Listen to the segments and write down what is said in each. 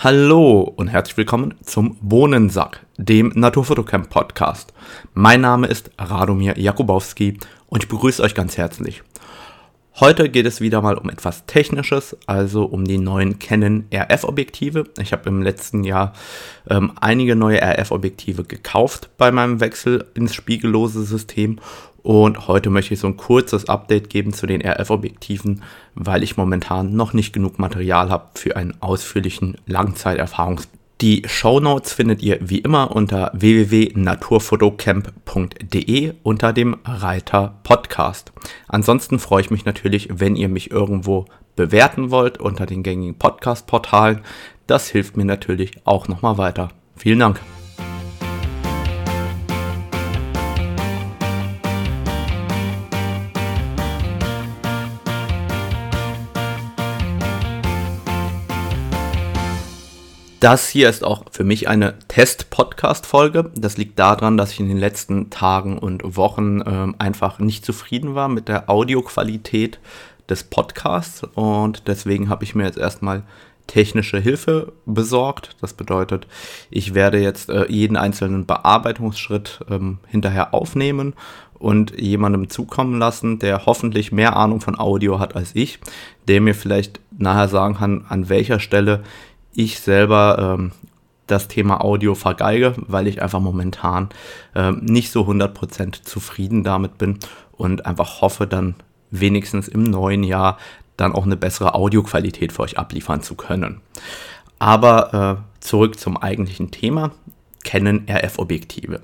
Hallo und herzlich willkommen zum Bohnensack, dem Naturfotocamp Podcast. Mein Name ist Radomir Jakubowski und ich begrüße euch ganz herzlich. Heute geht es wieder mal um etwas Technisches, also um die neuen Canon RF-Objektive. Ich habe im letzten Jahr ähm, einige neue RF-Objektive gekauft bei meinem Wechsel ins spiegellose System und heute möchte ich so ein kurzes Update geben zu den RF-Objektiven, weil ich momentan noch nicht genug Material habe für einen ausführlichen Langzeiterfahrungs die Show Notes findet ihr wie immer unter www.naturfotocamp.de unter dem Reiter Podcast. Ansonsten freue ich mich natürlich, wenn ihr mich irgendwo bewerten wollt unter den gängigen Podcast-Portalen. Das hilft mir natürlich auch nochmal weiter. Vielen Dank. Das hier ist auch für mich eine Test-Podcast-Folge. Das liegt daran, dass ich in den letzten Tagen und Wochen ähm, einfach nicht zufrieden war mit der Audioqualität des Podcasts und deswegen habe ich mir jetzt erstmal technische Hilfe besorgt. Das bedeutet, ich werde jetzt äh, jeden einzelnen Bearbeitungsschritt ähm, hinterher aufnehmen und jemandem zukommen lassen, der hoffentlich mehr Ahnung von Audio hat als ich, der mir vielleicht nachher sagen kann, an welcher Stelle ich selber ähm, das Thema Audio vergeige, weil ich einfach momentan ähm, nicht so 100% zufrieden damit bin und einfach hoffe, dann wenigstens im neuen Jahr dann auch eine bessere Audioqualität für euch abliefern zu können. Aber äh, zurück zum eigentlichen Thema, Canon RF-Objektive.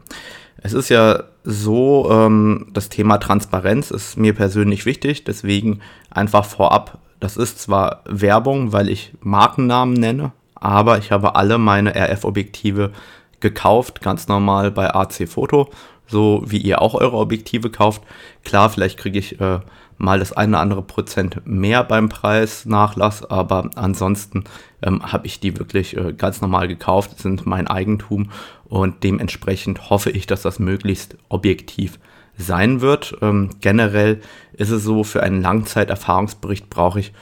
Es ist ja so, ähm, das Thema Transparenz ist mir persönlich wichtig, deswegen einfach vorab das ist zwar Werbung, weil ich Markennamen nenne, aber ich habe alle meine RF-Objektive gekauft, ganz normal bei AC Foto, so wie ihr auch eure Objektive kauft. Klar, vielleicht kriege ich äh, mal das eine oder andere Prozent mehr beim Preisnachlass, aber ansonsten ähm, habe ich die wirklich äh, ganz normal gekauft, sind mein Eigentum und dementsprechend hoffe ich, dass das möglichst objektiv sein wird. Ähm, generell ist es so, für einen Langzeiterfahrungsbericht brauche ich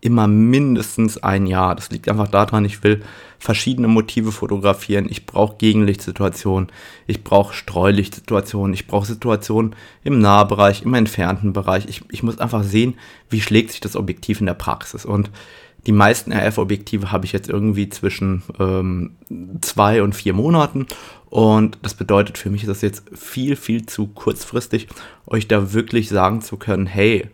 immer mindestens ein Jahr. Das liegt einfach daran, ich will verschiedene Motive fotografieren. Ich brauche Gegenlichtsituationen, ich brauche Streulichtsituationen, ich brauche Situationen im Nahbereich, im entfernten Bereich. Ich, ich muss einfach sehen, wie schlägt sich das Objektiv in der Praxis. Und die meisten RF-Objektive habe ich jetzt irgendwie zwischen ähm, zwei und vier Monaten. Und das bedeutet für mich ist das jetzt viel, viel zu kurzfristig, euch da wirklich sagen zu können, hey,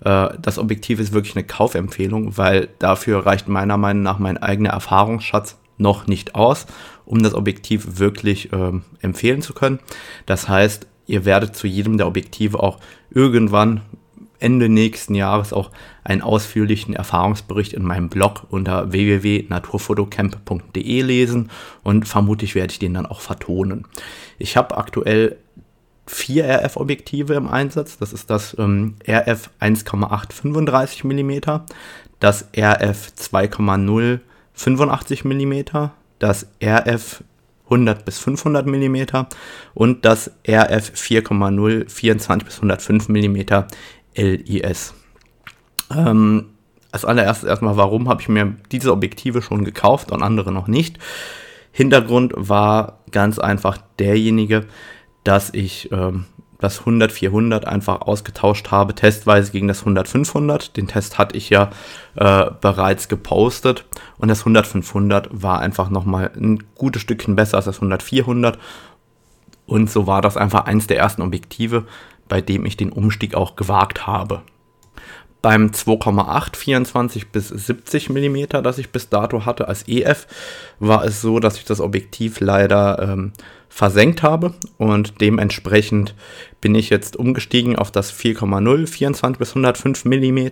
das Objektiv ist wirklich eine Kaufempfehlung, weil dafür reicht meiner Meinung nach mein eigener Erfahrungsschatz noch nicht aus, um das Objektiv wirklich ähm, empfehlen zu können. Das heißt, ihr werdet zu jedem der Objektive auch irgendwann Ende nächsten Jahres auch einen ausführlichen Erfahrungsbericht in meinem Blog unter www.naturfotocamp.de lesen und vermutlich werde ich den dann auch vertonen. Ich habe aktuell vier RF-Objektive im Einsatz. Das ist das ähm, RF 1,8 35 mm, das RF 2,0 85 mm, das RF 100 bis 500 mm und das RF 4,0 24 bis 105 mm LIS. Ähm, als allererstes erstmal, warum habe ich mir diese Objektive schon gekauft und andere noch nicht? Hintergrund war ganz einfach derjenige, dass ich ähm, das 100-400 einfach ausgetauscht habe, testweise gegen das 100-500. Den Test hatte ich ja äh, bereits gepostet und das 100-500 war einfach nochmal ein gutes Stückchen besser als das 100-400 und so war das einfach eins der ersten Objektive, bei dem ich den Umstieg auch gewagt habe. Beim 2,8 24 bis 70 mm, das ich bis dato hatte als EF, war es so, dass ich das Objektiv leider ähm, versenkt habe und dementsprechend bin ich jetzt umgestiegen auf das 4,0 24 bis 105 mm.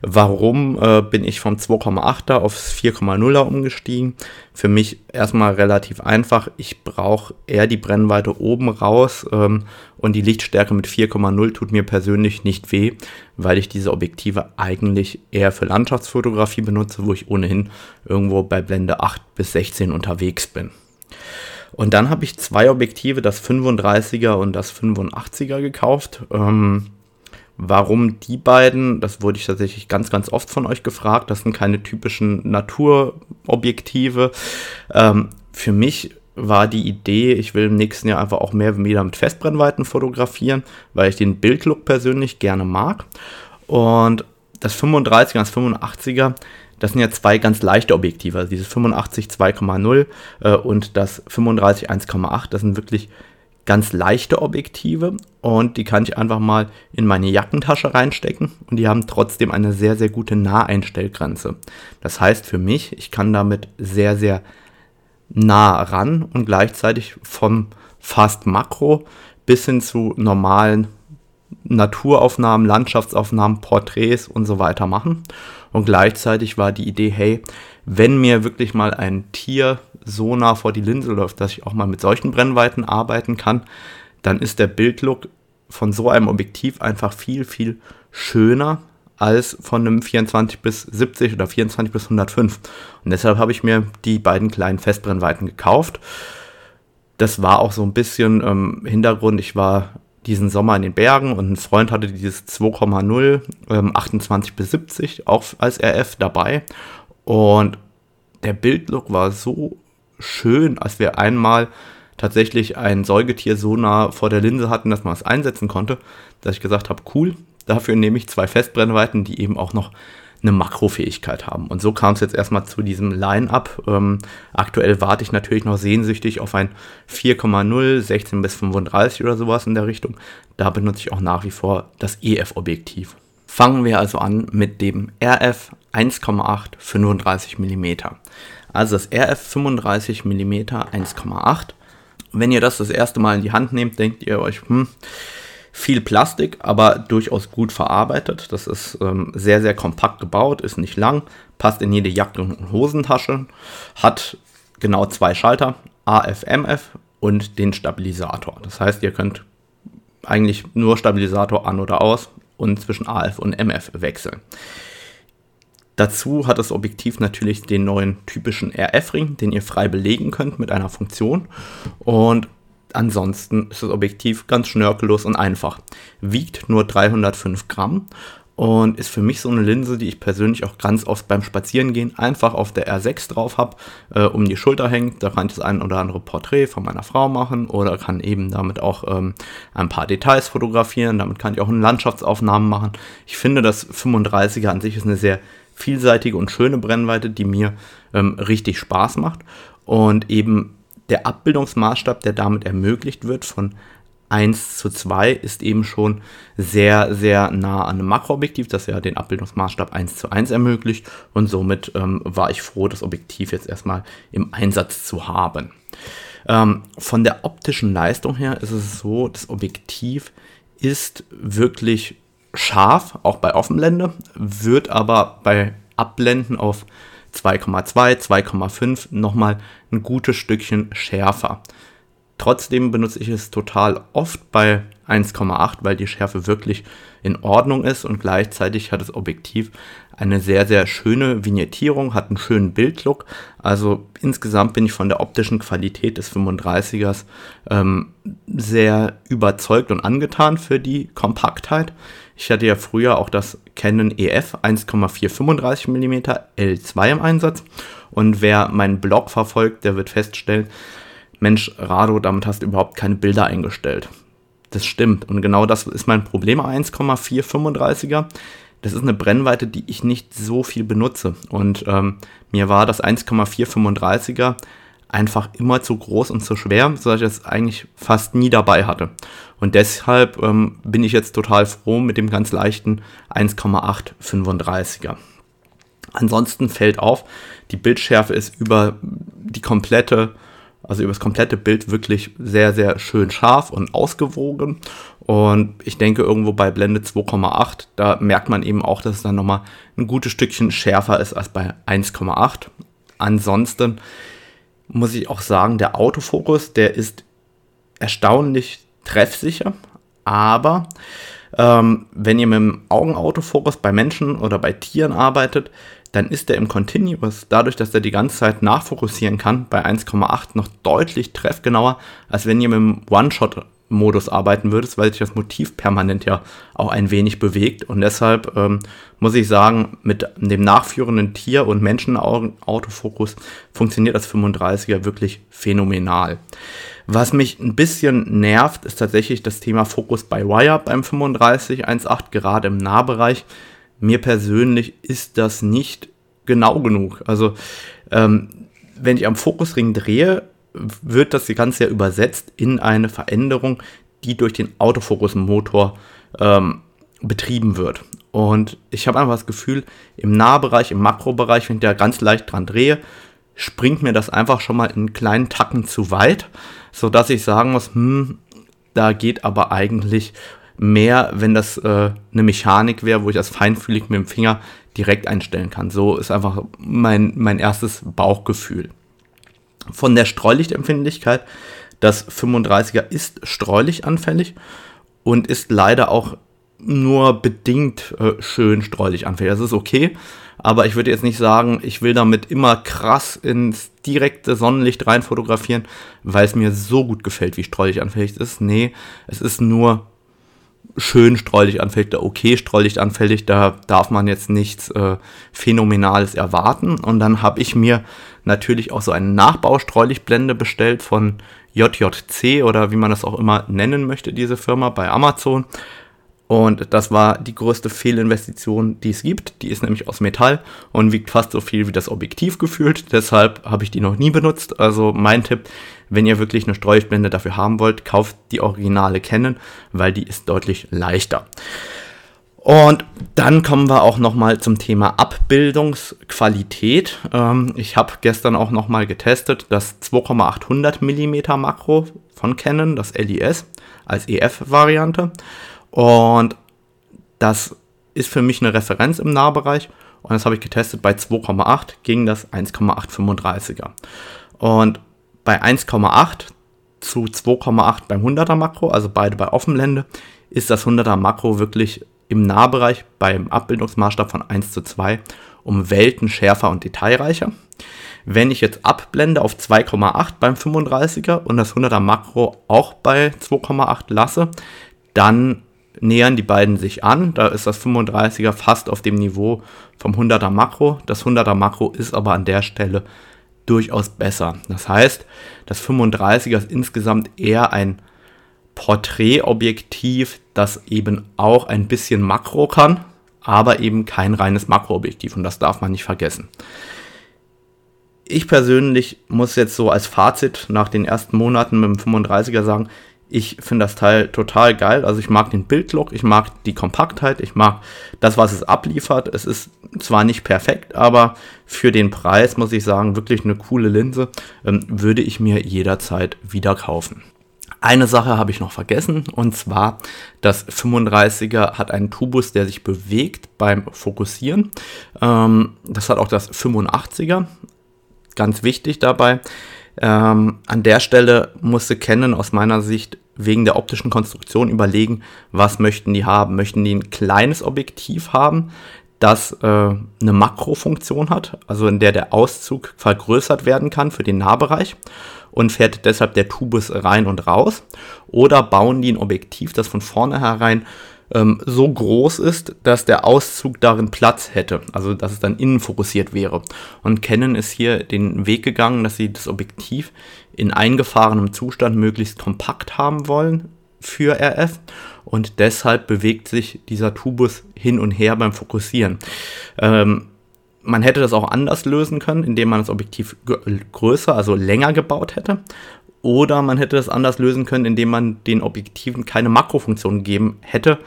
Warum äh, bin ich vom 2,8er aufs 4,0er umgestiegen? Für mich erstmal relativ einfach. Ich brauche eher die Brennweite oben raus ähm, und die Lichtstärke mit 4,0 tut mir persönlich nicht weh, weil ich diese Objektive eigentlich eher für Landschaftsfotografie benutze, wo ich ohnehin irgendwo bei Blende 8 bis 16 unterwegs bin. Und dann habe ich zwei Objektive, das 35er und das 85er gekauft, ähm, Warum die beiden? Das wurde ich tatsächlich ganz, ganz oft von euch gefragt. Das sind keine typischen Naturobjektive. Ähm, für mich war die Idee, ich will im nächsten Jahr einfach auch mehr wieder mit Festbrennweiten fotografieren, weil ich den Bildlook persönlich gerne mag. Und das 35er und das 85er, das sind ja zwei ganz leichte Objektive. Also dieses 85 2,0 äh, und das 35 1,8, das sind wirklich ganz leichte Objektive und die kann ich einfach mal in meine Jackentasche reinstecken und die haben trotzdem eine sehr, sehr gute Naheinstellgrenze. Das heißt für mich, ich kann damit sehr, sehr nah ran und gleichzeitig vom fast Makro bis hin zu normalen Naturaufnahmen, Landschaftsaufnahmen, Porträts und so weiter machen. Und gleichzeitig war die Idee, hey, wenn mir wirklich mal ein Tier so nah vor die Linse läuft, dass ich auch mal mit solchen Brennweiten arbeiten kann, dann ist der Bildlook von so einem Objektiv einfach viel, viel schöner als von einem 24 bis 70 oder 24 bis 105. Und deshalb habe ich mir die beiden kleinen Festbrennweiten gekauft. Das war auch so ein bisschen ähm, Hintergrund. Ich war diesen Sommer in den Bergen und ein Freund hatte dieses 2,0 ähm, 28 bis 70 auch als RF dabei. Und der Bildlook war so schön, als wir einmal tatsächlich ein Säugetier so nah vor der Linse hatten, dass man es einsetzen konnte, dass ich gesagt habe, cool, dafür nehme ich zwei Festbrennweiten, die eben auch noch eine Makrofähigkeit haben. Und so kam es jetzt erstmal zu diesem Line-Up. Ähm, aktuell warte ich natürlich noch sehnsüchtig auf ein 4,0, 16 bis 35 oder sowas in der Richtung. Da benutze ich auch nach wie vor das EF-Objektiv. Fangen wir also an mit dem RF 1,8 35 mm. Also das RF 35 mm 1,8. Wenn ihr das das erste Mal in die Hand nehmt, denkt ihr euch, hm, viel Plastik, aber durchaus gut verarbeitet. Das ist ähm, sehr, sehr kompakt gebaut, ist nicht lang, passt in jede Jacke- und Hosentasche, hat genau zwei Schalter, AF, MF und den Stabilisator. Das heißt, ihr könnt eigentlich nur Stabilisator an oder aus und zwischen AF und MF wechseln. Dazu hat das Objektiv natürlich den neuen typischen RF-Ring, den ihr frei belegen könnt mit einer Funktion. Und ansonsten ist das Objektiv ganz schnörkellos und einfach. Wiegt nur 305 Gramm und ist für mich so eine Linse, die ich persönlich auch ganz oft beim Spazierengehen einfach auf der R6 drauf habe, äh, um die Schulter hängt. Da kann ich das ein oder andere Porträt von meiner Frau machen oder kann eben damit auch ähm, ein paar Details fotografieren. Damit kann ich auch eine Landschaftsaufnahmen machen. Ich finde, das 35er an sich ist eine sehr vielseitige und schöne Brennweite, die mir ähm, richtig Spaß macht. Und eben der Abbildungsmaßstab, der damit ermöglicht wird, von 1 zu 2 ist eben schon sehr, sehr nah an einem Makroobjektiv, das ja den Abbildungsmaßstab 1 zu 1 ermöglicht. Und somit ähm, war ich froh, das Objektiv jetzt erstmal im Einsatz zu haben. Ähm, von der optischen Leistung her ist es so, das Objektiv ist wirklich scharf, auch bei Offenblende, wird aber bei Abblenden auf 2,2, 2,5 nochmal ein gutes Stückchen schärfer. Trotzdem benutze ich es total oft bei 1,8, weil die Schärfe wirklich in Ordnung ist und gleichzeitig hat das Objektiv eine sehr, sehr schöne Vignettierung, hat einen schönen Bildlook. Also insgesamt bin ich von der optischen Qualität des 35ers ähm, sehr überzeugt und angetan für die Kompaktheit. Ich hatte ja früher auch das Canon EF 1,435 mm L2 im Einsatz. Und wer meinen Blog verfolgt, der wird feststellen, Mensch, Rado, damit hast du überhaupt keine Bilder eingestellt. Das stimmt. Und genau das ist mein Problem 1,435er. Das ist eine Brennweite, die ich nicht so viel benutze. Und ähm, mir war das 1,435er einfach immer zu groß und zu schwer, sodass ich es eigentlich fast nie dabei hatte. Und deshalb ähm, bin ich jetzt total froh mit dem ganz leichten 1,835er. Ansonsten fällt auf, die Bildschärfe ist über die komplette, also über das komplette Bild wirklich sehr, sehr schön scharf und ausgewogen. Und ich denke, irgendwo bei Blende 2,8, da merkt man eben auch, dass es dann nochmal ein gutes Stückchen schärfer ist als bei 1,8. Ansonsten muss ich auch sagen, der Autofokus, der ist erstaunlich treffsicher, aber ähm, wenn ihr mit dem Augenautofokus bei Menschen oder bei Tieren arbeitet, dann ist der im Continuous, dadurch, dass er die ganze Zeit nachfokussieren kann, bei 1,8 noch deutlich treffgenauer, als wenn ihr mit dem One-Shot Modus arbeiten würdest, weil sich das Motiv permanent ja auch ein wenig bewegt. Und deshalb ähm, muss ich sagen, mit dem nachführenden Tier- und Menschenaugen-Autofokus funktioniert das 35er wirklich phänomenal. Was mich ein bisschen nervt, ist tatsächlich das Thema Fokus by Wire beim 3518, gerade im Nahbereich. Mir persönlich ist das nicht genau genug. Also, ähm, wenn ich am Fokusring drehe, wird das Ganze ja übersetzt in eine Veränderung, die durch den Autofokusmotor ähm, betrieben wird. Und ich habe einfach das Gefühl, im Nahbereich, im Makrobereich, wenn ich da ganz leicht dran drehe, springt mir das einfach schon mal in kleinen Tacken zu weit, sodass ich sagen muss, hm, da geht aber eigentlich mehr, wenn das äh, eine Mechanik wäre, wo ich das feinfühlig mit dem Finger direkt einstellen kann. So ist einfach mein, mein erstes Bauchgefühl. Von der Streulichtempfindlichkeit, das 35er ist streulichtanfällig und ist leider auch nur bedingt äh, schön streulichanfällig. Das ist okay, aber ich würde jetzt nicht sagen, ich will damit immer krass ins direkte Sonnenlicht rein fotografieren, weil es mir so gut gefällt, wie streulichanfällig es ist. Nee, es ist nur schön streulichanfällig, okay streulichanfällig, da darf man jetzt nichts äh, Phänomenales erwarten. Und dann habe ich mir natürlich auch so eine Nachbaustreulichtblende bestellt von JJC oder wie man das auch immer nennen möchte, diese Firma bei Amazon. Und das war die größte Fehlinvestition, die es gibt. Die ist nämlich aus Metall und wiegt fast so viel wie das Objektiv gefühlt. Deshalb habe ich die noch nie benutzt. Also mein Tipp, wenn ihr wirklich eine Streulichtblende dafür haben wollt, kauft die originale Canon, weil die ist deutlich leichter. Und dann kommen wir auch nochmal zum Thema Abbildungsqualität. Ähm, ich habe gestern auch nochmal getestet das 2,800 mm Makro von Canon, das LIS als EF-Variante. Und das ist für mich eine Referenz im Nahbereich. Und das habe ich getestet bei 2,8 gegen das 1,835er. Und bei 1,8 zu 2,8 beim 100er Makro, also beide bei Offenblende, ist das 100er Makro wirklich im Nahbereich beim Abbildungsmaßstab von 1 zu 2 um Welten schärfer und detailreicher. Wenn ich jetzt abblende auf 2,8 beim 35er und das 100er Makro auch bei 2,8 lasse, dann nähern die beiden sich an. Da ist das 35er fast auf dem Niveau vom 100er Makro. Das 100er Makro ist aber an der Stelle durchaus besser. Das heißt, das 35er ist insgesamt eher ein Porträtobjektiv, das eben auch ein bisschen Makro kann, aber eben kein reines Makroobjektiv und das darf man nicht vergessen. Ich persönlich muss jetzt so als Fazit nach den ersten Monaten mit dem 35er sagen, ich finde das Teil total geil. Also ich mag den Bildlook, ich mag die Kompaktheit, ich mag das, was es abliefert. Es ist zwar nicht perfekt, aber für den Preis muss ich sagen, wirklich eine coole Linse. Ähm, würde ich mir jederzeit wieder kaufen. Eine Sache habe ich noch vergessen und zwar das 35er hat einen Tubus, der sich bewegt beim Fokussieren. Ähm, das hat auch das 85er. Ganz wichtig dabei. Ähm, an der Stelle musste Canon aus meiner Sicht wegen der optischen Konstruktion überlegen, was möchten die haben. Möchten die ein kleines Objektiv haben, das äh, eine Makrofunktion hat, also in der der Auszug vergrößert werden kann für den Nahbereich und fährt deshalb der Tubus rein und raus. Oder bauen die ein Objektiv, das von vornherein ähm, so groß ist, dass der Auszug darin Platz hätte, also dass es dann innen fokussiert wäre. Und Canon ist hier den Weg gegangen, dass sie das Objektiv in eingefahrenem Zustand möglichst kompakt haben wollen für RF und deshalb bewegt sich dieser Tubus hin und her beim Fokussieren. Ähm, man hätte das auch anders lösen können, indem man das Objektiv größer, also länger gebaut hätte. Oder man hätte das anders lösen können, indem man den Objektiven keine Makrofunktion gegeben hätte.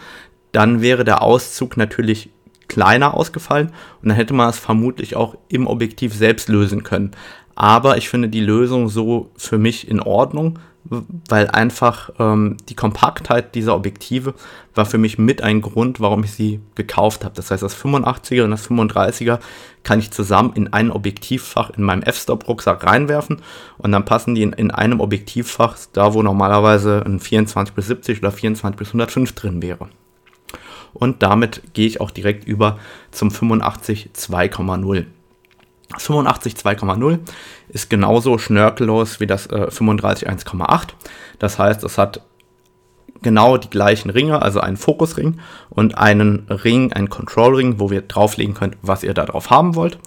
Dann wäre der Auszug natürlich kleiner ausgefallen und dann hätte man es vermutlich auch im Objektiv selbst lösen können. Aber ich finde die Lösung so für mich in Ordnung, weil einfach ähm, die Kompaktheit dieser Objektive war für mich mit ein Grund, warum ich sie gekauft habe. Das heißt, das 85er und das 35er kann ich zusammen in ein Objektivfach in meinem F-Stop-Rucksack reinwerfen und dann passen die in, in, einem Objektivfach, da wo normalerweise ein 24 bis 70 oder 24 bis 105 drin wäre. Und damit gehe ich auch direkt über zum 85 2,0. 85 2,0 ist genauso schnörkellos wie das äh, 35 1,8. Das heißt, es hat genau die gleichen Ringe, also einen Fokusring und einen Ring, einen Control-Ring, wo wir drauflegen könnt, was ihr da drauf haben wollt.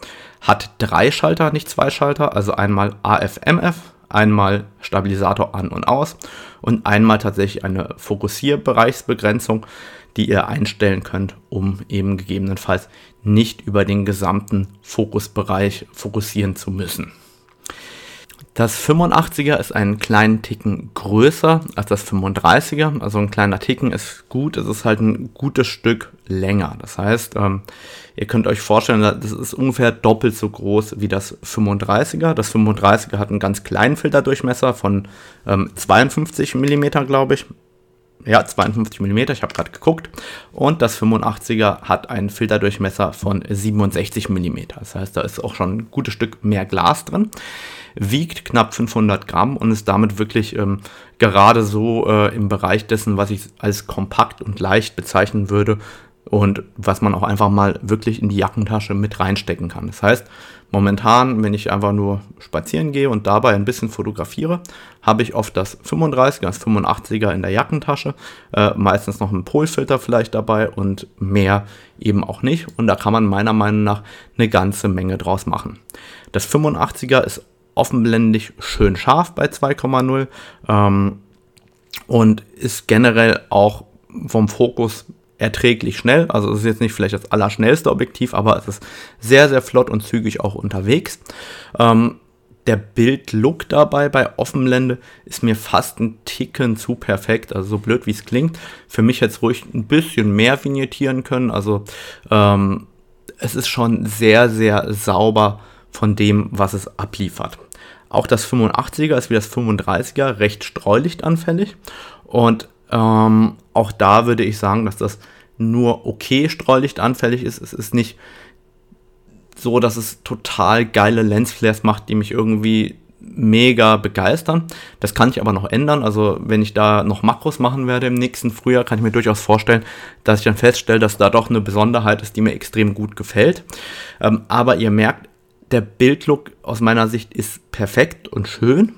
Hat drei Schalter, nicht zwei Schalter, also einmal AFMF, einmal Stabilisator an und aus und einmal tatsächlich eine Fokussierbereichsbegrenzung, die ihr einstellen könnt, um eben gegebenenfalls nicht über den gesamten Fokusbereich fokussieren zu müssen. Das 85er ist einen kleinen Ticken größer als das 35er. Also ein kleiner Ticken ist gut, es ist halt ein gutes Stück länger. Das heißt, ähm, ihr könnt euch vorstellen, das ist ungefähr doppelt so groß wie das 35er. Das 35er hat einen ganz kleinen Filterdurchmesser von ähm, 52 mm, glaube ich. Ja, 52 mm, ich habe gerade geguckt. Und das 85er hat einen Filterdurchmesser von 67 mm. Das heißt, da ist auch schon ein gutes Stück mehr Glas drin wiegt knapp 500 Gramm und ist damit wirklich ähm, gerade so äh, im Bereich dessen, was ich als kompakt und leicht bezeichnen würde und was man auch einfach mal wirklich in die Jackentasche mit reinstecken kann. Das heißt, momentan, wenn ich einfach nur spazieren gehe und dabei ein bisschen fotografiere, habe ich oft das 35er, das 85er in der Jackentasche, äh, meistens noch einen Polfilter vielleicht dabei und mehr eben auch nicht. Und da kann man meiner Meinung nach eine ganze Menge draus machen. Das 85er ist offenblendig schön scharf bei 2,0 ähm, und ist generell auch vom Fokus erträglich schnell. Also es ist jetzt nicht vielleicht das allerschnellste Objektiv, aber es ist sehr, sehr flott und zügig auch unterwegs. Ähm, der Bildlook dabei bei Offenblende ist mir fast ein Ticken zu perfekt, also so blöd wie es klingt. Für mich jetzt ruhig ein bisschen mehr vignettieren können. Also ähm, es ist schon sehr, sehr sauber von dem, was es abliefert. Auch das 85er ist wie das 35er recht streulichtanfällig. Und ähm, auch da würde ich sagen, dass das nur okay streulichtanfällig ist. Es ist nicht so, dass es total geile Lensflares macht, die mich irgendwie mega begeistern. Das kann ich aber noch ändern. Also wenn ich da noch Makros machen werde im nächsten Frühjahr, kann ich mir durchaus vorstellen, dass ich dann feststelle, dass da doch eine Besonderheit ist, die mir extrem gut gefällt. Ähm, aber ihr merkt, der Bildlook aus meiner Sicht ist perfekt und schön.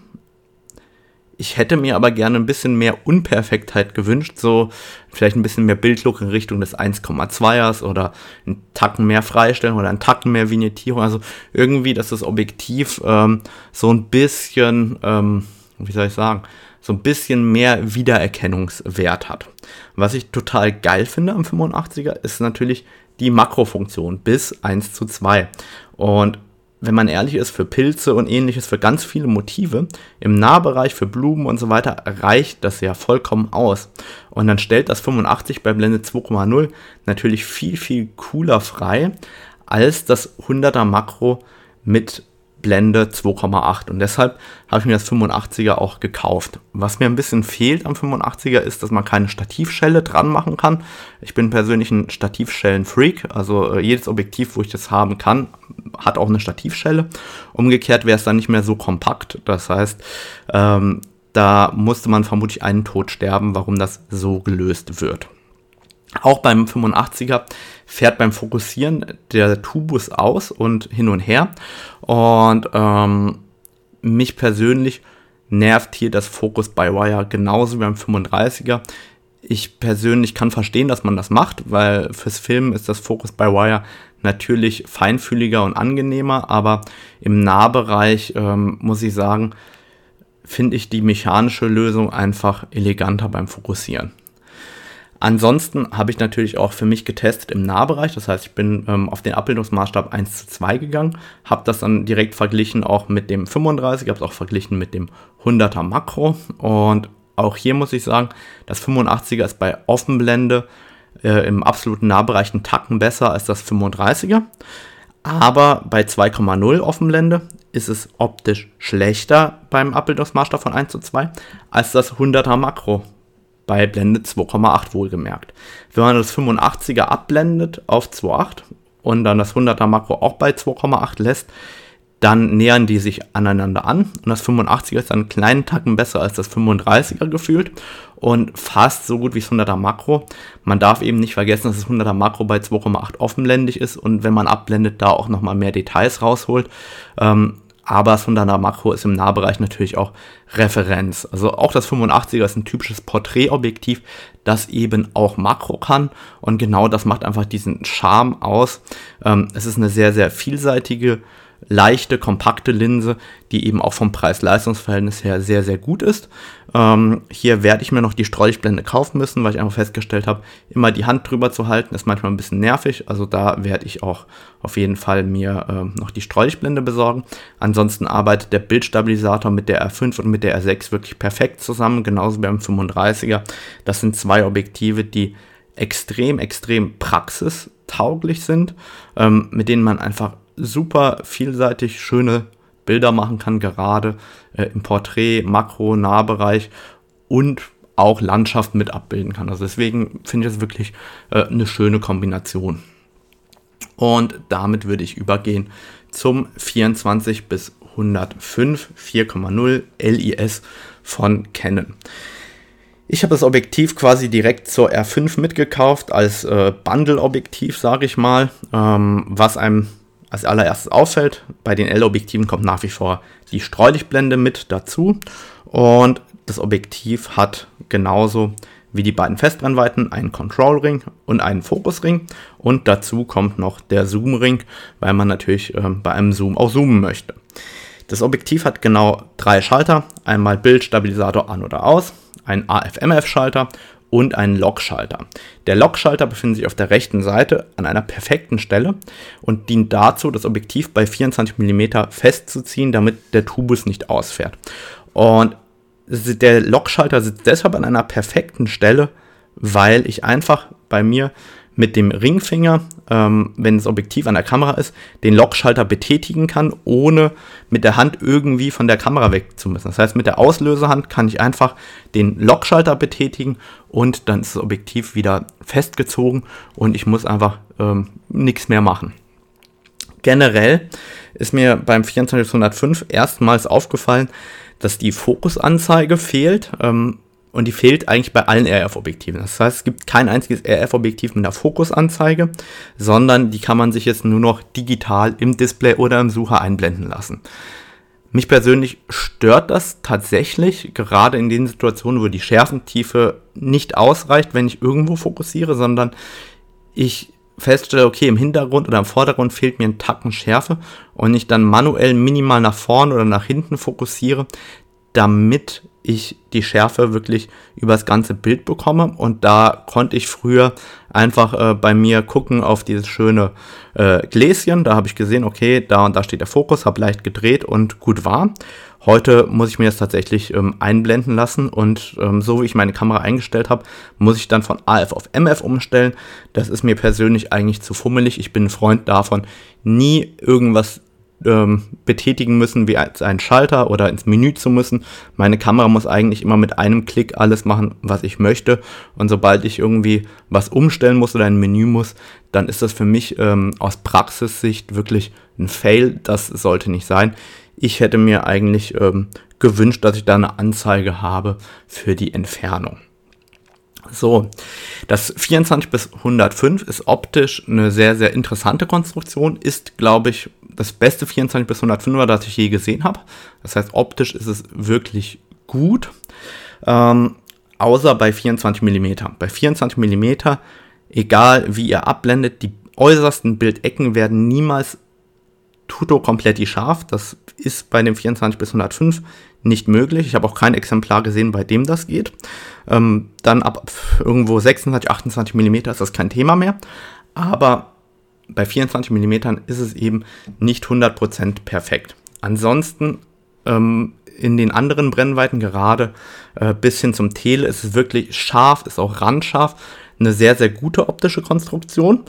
Ich hätte mir aber gerne ein bisschen mehr Unperfektheit gewünscht, so vielleicht ein bisschen mehr Bildlook in Richtung des 1,2ers oder einen Tacken mehr freistellen oder einen Tacken mehr Vignettierung. Also irgendwie, dass das Objektiv ähm, so ein bisschen, ähm, wie soll ich sagen, so ein bisschen mehr Wiedererkennungswert hat. Was ich total geil finde am 85er ist natürlich die Makrofunktion bis 1 zu 2. Und wenn man ehrlich ist, für Pilze und ähnliches, für ganz viele Motive, im Nahbereich für Blumen und so weiter, reicht das ja vollkommen aus. Und dann stellt das 85 bei Blende 2,0 natürlich viel, viel cooler frei als das 100er Makro mit Blende 2,8 und deshalb habe ich mir das 85er auch gekauft. Was mir ein bisschen fehlt am 85er ist, dass man keine Stativschelle dran machen kann. Ich bin persönlich ein Stativschellen-Freak, also äh, jedes Objektiv, wo ich das haben kann, hat auch eine Stativschelle. Umgekehrt wäre es dann nicht mehr so kompakt, das heißt, ähm, da musste man vermutlich einen Tod sterben, warum das so gelöst wird. Auch beim 85er fährt beim Fokussieren der Tubus aus und hin und her. Und ähm, mich persönlich nervt hier das Focus by Wire genauso wie beim 35er. Ich persönlich kann verstehen, dass man das macht, weil fürs Filmen ist das Focus by Wire natürlich feinfühliger und angenehmer, aber im Nahbereich ähm, muss ich sagen, finde ich die mechanische Lösung einfach eleganter beim Fokussieren. Ansonsten habe ich natürlich auch für mich getestet im Nahbereich. Das heißt, ich bin ähm, auf den Abbildungsmaßstab 1 zu 2 gegangen, habe das dann direkt verglichen auch mit dem 35, habe es auch verglichen mit dem 100er Makro. Und auch hier muss ich sagen, das 85er ist bei Offenblende äh, im absoluten Nahbereich einen Tacken besser als das 35er. Aber bei 2,0 Offenblende ist es optisch schlechter beim Abbildungsmaßstab von 1 zu 2 als das 100er Makro bei Blende 2,8 wohlgemerkt. Wenn man das 85er abblendet auf 2,8 und dann das 100er Makro auch bei 2,8 lässt, dann nähern die sich aneinander an und das 85er ist dann einen kleinen Tacken besser als das 35er gefühlt und fast so gut wie das 100er Makro. Man darf eben nicht vergessen, dass das 100er Makro bei 2,8 offenblendig ist und wenn man abblendet, da auch nochmal mehr Details rausholt. Ähm, aber 100er Makro ist im Nahbereich natürlich auch Referenz. Also auch das 85er ist ein typisches Porträtobjektiv, das eben auch Makro kann und genau das macht einfach diesen Charme aus. Ähm, es ist eine sehr, sehr vielseitige leichte, kompakte Linse, die eben auch vom Preis-Leistungs-Verhältnis her sehr, sehr gut ist. Ähm, hier werde ich mir noch die Streulichtblende kaufen müssen, weil ich einfach festgestellt habe, immer die Hand drüber zu halten, ist manchmal ein bisschen nervig. Also da werde ich auch auf jeden Fall mir äh, noch die Streulichtblende besorgen. Ansonsten arbeitet der Bildstabilisator mit der R5 und mit der R6 wirklich perfekt zusammen, genauso beim 35er. Das sind zwei Objektive, die extrem, extrem praxistauglich sind, ähm, mit denen man einfach super vielseitig schöne Bilder machen kann, gerade äh, im Porträt, Makro, Nahbereich und auch Landschaft mit abbilden kann. Also deswegen finde ich es wirklich äh, eine schöne Kombination. Und damit würde ich übergehen zum 24 bis 105 4,0 LIS von Canon. Ich habe das Objektiv quasi direkt zur R5 mitgekauft als äh, Bundle-Objektiv, sage ich mal, ähm, was einem als allererstes auffällt, bei den L-Objektiven kommt nach wie vor die Streulichtblende mit dazu. Und das Objektiv hat genauso wie die beiden Festbrennweiten einen Control-Ring und einen Fokusring und dazu kommt noch der Zoom-Ring, weil man natürlich äh, bei einem Zoom auch zoomen möchte. Das Objektiv hat genau drei Schalter, einmal Bildstabilisator an oder aus, ein AF-MF-Schalter und einen Lockschalter. Der Lockschalter befindet sich auf der rechten Seite an einer perfekten Stelle und dient dazu, das Objektiv bei 24 mm festzuziehen, damit der Tubus nicht ausfährt. Und der Lockschalter sitzt deshalb an einer perfekten Stelle, weil ich einfach bei mir mit dem Ringfinger, ähm, wenn das Objektiv an der Kamera ist, den Lockschalter betätigen kann, ohne mit der Hand irgendwie von der Kamera weg zu müssen. Das heißt, mit der Auslösehand kann ich einfach den Lockschalter betätigen und dann ist das Objektiv wieder festgezogen und ich muss einfach ähm, nichts mehr machen. Generell ist mir beim 2405 erstmals aufgefallen, dass die Fokusanzeige fehlt. Ähm, und die fehlt eigentlich bei allen RF-Objektiven. Das heißt, es gibt kein einziges RF-Objektiv mit einer Fokusanzeige, sondern die kann man sich jetzt nur noch digital im Display oder im Sucher einblenden lassen. Mich persönlich stört das tatsächlich, gerade in den Situationen, wo die Schärfentiefe nicht ausreicht, wenn ich irgendwo fokussiere, sondern ich feststelle, okay, im Hintergrund oder im Vordergrund fehlt mir ein Tacken Schärfe und ich dann manuell minimal nach vorne oder nach hinten fokussiere, damit ich die Schärfe wirklich über das ganze Bild bekomme. Und da konnte ich früher einfach äh, bei mir gucken auf dieses schöne äh, Gläschen. Da habe ich gesehen, okay, da und da steht der Fokus, habe leicht gedreht und gut war. Heute muss ich mir das tatsächlich ähm, einblenden lassen und ähm, so wie ich meine Kamera eingestellt habe, muss ich dann von AF auf MF umstellen. Das ist mir persönlich eigentlich zu fummelig. Ich bin ein Freund davon, nie irgendwas ähm, betätigen müssen, wie einen Schalter oder ins Menü zu müssen. Meine Kamera muss eigentlich immer mit einem Klick alles machen, was ich möchte. Und sobald ich irgendwie was umstellen muss oder ein Menü muss, dann ist das für mich ähm, aus Praxissicht wirklich ein Fail. Das sollte nicht sein. Ich hätte mir eigentlich ähm, gewünscht, dass ich da eine Anzeige habe für die Entfernung. So, das 24 bis 105 ist optisch eine sehr, sehr interessante Konstruktion, ist, glaube ich, das beste 24 bis 105er, das ich je gesehen habe. Das heißt, optisch ist es wirklich gut, ähm, außer bei 24 mm. Bei 24 mm, egal wie ihr abblendet, die äußersten Bildecken werden niemals tuto komplett scharf. Das ist bei dem 24 bis 105 nicht möglich. Ich habe auch kein Exemplar gesehen, bei dem das geht. Ähm, dann ab irgendwo 26, 28 mm ist das kein Thema mehr. Aber bei 24 mm ist es eben nicht 100% perfekt. Ansonsten ähm, in den anderen Brennweiten, gerade äh, bis hin zum Tele, ist es wirklich scharf, ist auch randscharf. Eine sehr, sehr gute optische Konstruktion.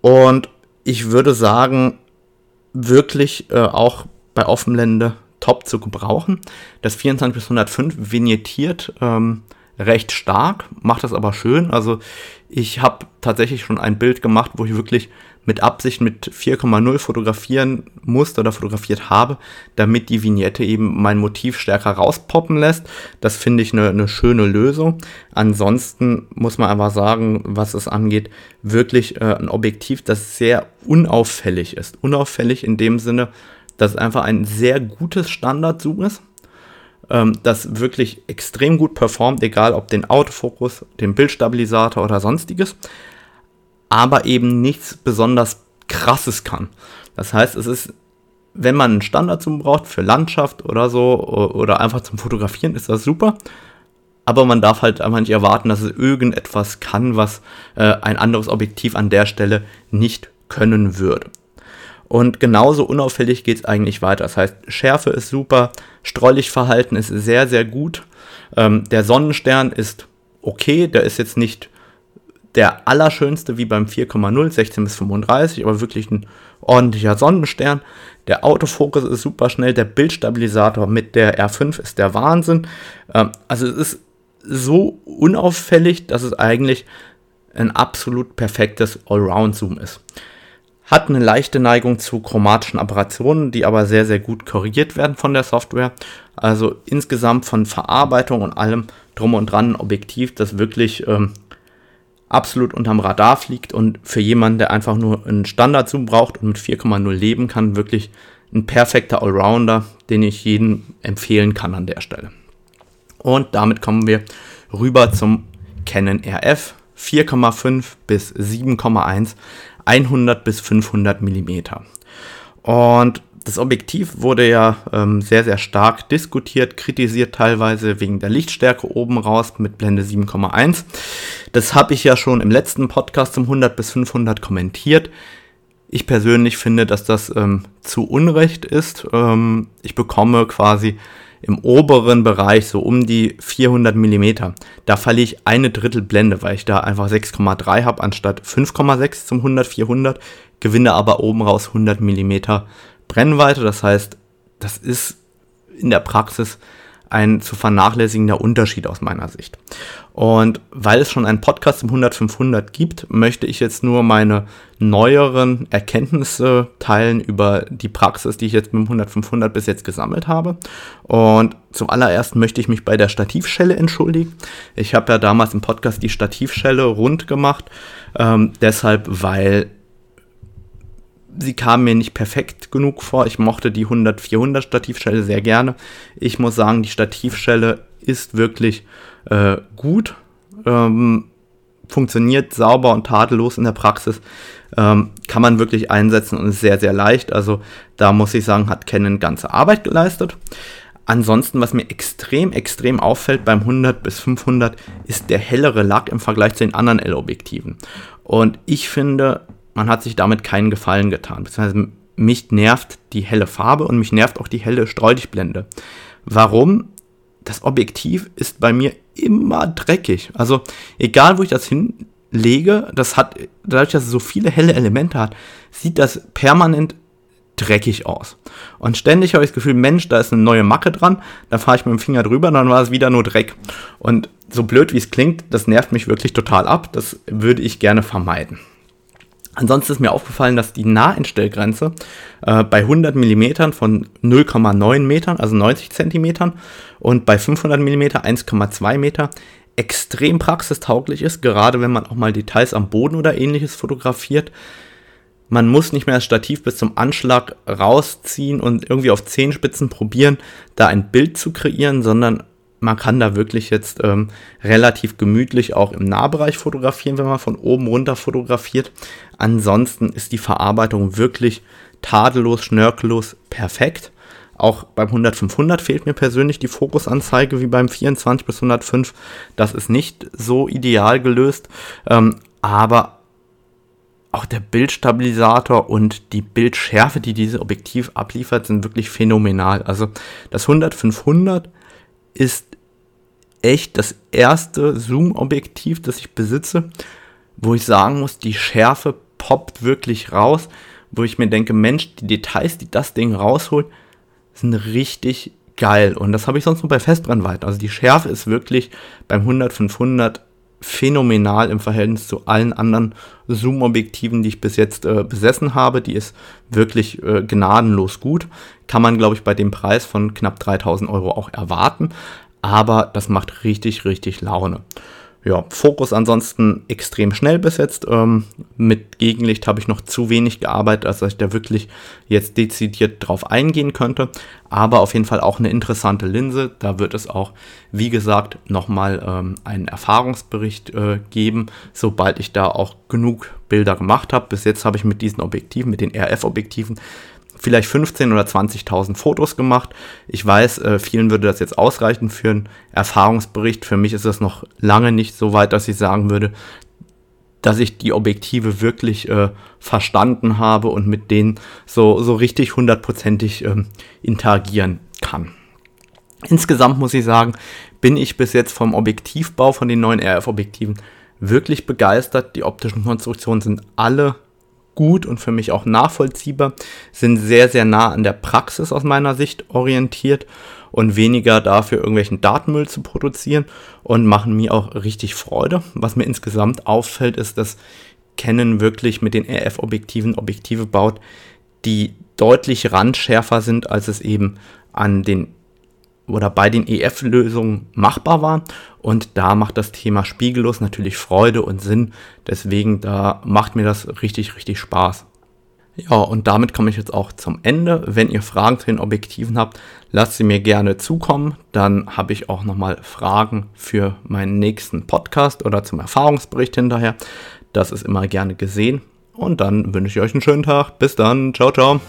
Und ich würde sagen, wirklich äh, auch bei Offenblende top zu gebrauchen. Das 24 bis 105 vignettiert ähm, recht stark, macht das aber schön. Also ich habe tatsächlich schon ein Bild gemacht, wo ich wirklich mit Absicht mit 4,0 fotografieren musste oder fotografiert habe, damit die Vignette eben mein Motiv stärker rauspoppen lässt. Das finde ich eine, eine schöne Lösung. Ansonsten muss man aber sagen, was es angeht, wirklich äh, ein Objektiv, das sehr unauffällig ist. Unauffällig in dem Sinne, dass es einfach ein sehr gutes Standard-Zoom ist, ähm, das wirklich extrem gut performt, egal ob den Autofokus, den Bildstabilisator oder sonstiges, aber eben nichts besonders krasses kann. Das heißt, es ist, wenn man einen Standard-Zoom braucht für Landschaft oder so oder einfach zum Fotografieren, ist das super aber man darf halt einfach nicht erwarten, dass es irgendetwas kann, was äh, ein anderes Objektiv an der Stelle nicht können würde. Und genauso unauffällig geht es eigentlich weiter. Das heißt, Schärfe ist super, Streulichtverhalten ist sehr, sehr gut. Ähm, der Sonnenstern ist okay, der ist jetzt nicht der allerschönste wie beim 4,0, 16 bis 35, aber wirklich ein ordentlicher Sonnenstern. Der Autofokus ist super schnell, der Bildstabilisator mit der R5 ist der Wahnsinn. Ähm, also es ist so unauffällig, dass es eigentlich ein absolut perfektes Allround-Zoom ist. Hat eine leichte Neigung zu chromatischen Apparationen, die aber sehr, sehr gut korrigiert werden von der Software. Also insgesamt von Verarbeitung und allem drum und dran ein Objektiv, das wirklich ähm, absolut unterm Radar fliegt und für jemanden, der einfach nur einen Standard-Zoom braucht und mit 4,0 leben kann, wirklich ein perfekter Allrounder, den ich jedem empfehlen kann an der Stelle. Und damit kommen wir rüber zum Canon RF 4,5 bis 7,1, 100 bis 500 mm. Und das Objektiv wurde ja ähm, sehr, sehr stark diskutiert, kritisiert teilweise wegen der Lichtstärke oben raus mit Blende 7,1. Das habe ich ja schon im letzten Podcast zum 100 bis 500 kommentiert. Ich persönlich finde, dass das ähm, zu Unrecht ist. Ähm, ich bekomme quasi im oberen Bereich, so um die 400 mm, da verliere ich eine Drittel Blende, weil ich da einfach 6,3 habe anstatt 5,6 zum 100, 400, gewinne aber oben raus 100 mm Brennweite. Das heißt, das ist in der Praxis ein zu vernachlässigender Unterschied aus meiner Sicht. Und weil es schon einen Podcast im 100-500 gibt, möchte ich jetzt nur meine neueren Erkenntnisse teilen über die Praxis, die ich jetzt mit dem 100-500 bis jetzt gesammelt habe. Und zum allerersten möchte ich mich bei der Stativschelle entschuldigen. Ich habe ja damals im Podcast die Stativschelle rund gemacht, ähm, deshalb, weil sie kam mir nicht perfekt genug vor. Ich mochte die 100-400 Stativschelle sehr gerne. Ich muss sagen, die Stativschelle ist wirklich äh, gut, ähm, funktioniert sauber und tadellos in der Praxis. Ähm, kann man wirklich einsetzen und ist sehr, sehr leicht. Also da muss ich sagen, hat Canon ganze Arbeit geleistet. Ansonsten, was mir extrem, extrem auffällt beim 100 bis 500, ist der hellere Lack im Vergleich zu den anderen L-Objektiven. Und ich finde, man hat sich damit keinen Gefallen getan. Beziehungsweise mich nervt die helle Farbe und mich nervt auch die helle Streulichtblende. Warum? Das Objektiv ist bei mir immer dreckig. Also egal, wo ich das hinlege, das hat, dadurch, dass es so viele helle Elemente hat, sieht das permanent dreckig aus. Und ständig habe ich das Gefühl, Mensch, da ist eine neue Macke dran, da fahre ich mit dem Finger drüber, dann war es wieder nur Dreck. Und so blöd wie es klingt, das nervt mich wirklich total ab, das würde ich gerne vermeiden. Ansonsten ist mir aufgefallen, dass die Nahentstellgrenze äh, bei 100 mm von 0,9 Metern, also 90 Zentimetern, und bei 500 mm 1,2 Meter extrem praxistauglich ist, gerade wenn man auch mal Details am Boden oder ähnliches fotografiert. Man muss nicht mehr das Stativ bis zum Anschlag rausziehen und irgendwie auf Zehenspitzen probieren, da ein Bild zu kreieren, sondern man kann da wirklich jetzt ähm, relativ gemütlich auch im Nahbereich fotografieren, wenn man von oben runter fotografiert. Ansonsten ist die Verarbeitung wirklich tadellos, schnörkellos, perfekt. Auch beim 100-500 fehlt mir persönlich die Fokusanzeige wie beim 24 bis 105. Das ist nicht so ideal gelöst, ähm, aber auch der Bildstabilisator und die Bildschärfe, die dieses Objektiv abliefert, sind wirklich phänomenal. Also das 100-500 ist echt das erste Zoom-Objektiv, das ich besitze, wo ich sagen muss, die Schärfe poppt wirklich raus, wo ich mir denke, Mensch, die Details, die das Ding rausholt, sind richtig geil. Und das habe ich sonst nur bei Festbrennweiten. Also die Schärfe ist wirklich beim 100-500 phänomenal im Verhältnis zu allen anderen Zoom-Objektiven, die ich bis jetzt äh, besessen habe. Die ist wirklich äh, gnadenlos gut. Kann man, glaube ich, bei dem Preis von knapp 3000 Euro auch erwarten aber das macht richtig, richtig Laune. ja, Fokus ansonsten extrem schnell besetzt. Ähm, mit Gegenlicht habe ich noch zu wenig gearbeitet, als dass ich da wirklich jetzt dezidiert drauf eingehen könnte. Aber auf jeden Fall auch eine interessante Linse. Da wird es auch, wie gesagt, nochmal ähm, einen Erfahrungsbericht äh, geben, sobald ich da auch genug Bilder gemacht habe. Bis jetzt habe ich mit diesen Objektiven, mit den RF-Objektiven, vielleicht 15 oder 20.000 Fotos gemacht. Ich weiß, äh, vielen würde das jetzt ausreichen für einen Erfahrungsbericht. Für mich ist das noch lange nicht so weit, dass ich sagen würde, dass ich die Objektive wirklich äh, verstanden habe und mit denen so, so richtig hundertprozentig ähm, interagieren kann. Insgesamt muss ich sagen, bin ich bis jetzt vom Objektivbau von den neuen RF-Objektiven wirklich begeistert. Die optischen Konstruktionen sind alle gut und für mich auch nachvollziehbar, sind sehr, sehr nah an der Praxis aus meiner Sicht orientiert und weniger dafür irgendwelchen Datenmüll zu produzieren und machen mir auch richtig Freude. Was mir insgesamt auffällt, ist, dass Canon wirklich mit den RF-Objektiven Objektive baut, die deutlich randschärfer sind, als es eben an den oder bei den EF-Lösungen machbar war. Und da macht das Thema spiegellos natürlich Freude und Sinn. Deswegen, da macht mir das richtig, richtig Spaß. Ja, und damit komme ich jetzt auch zum Ende. Wenn ihr Fragen zu den Objektiven habt, lasst sie mir gerne zukommen. Dann habe ich auch nochmal Fragen für meinen nächsten Podcast oder zum Erfahrungsbericht hinterher. Das ist immer gerne gesehen. Und dann wünsche ich euch einen schönen Tag. Bis dann. Ciao, ciao.